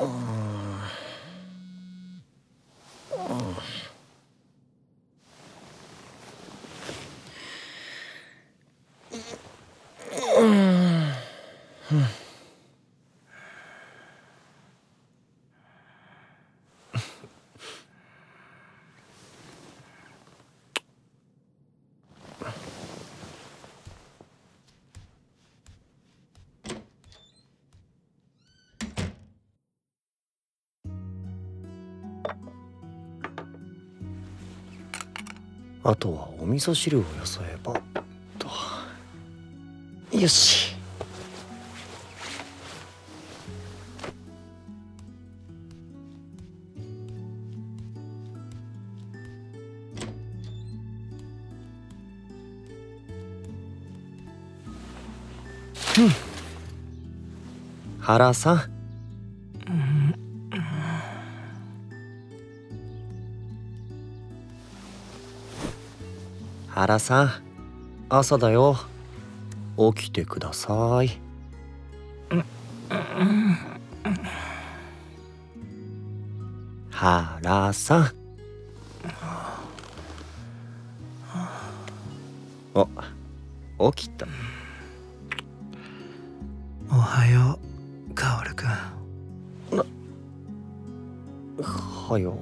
Oh. あとはお味噌汁をよそえば。と。よし。原さん。原さん朝だよ。起きてください。原さん。お起きた。おはようカオルくん。はよ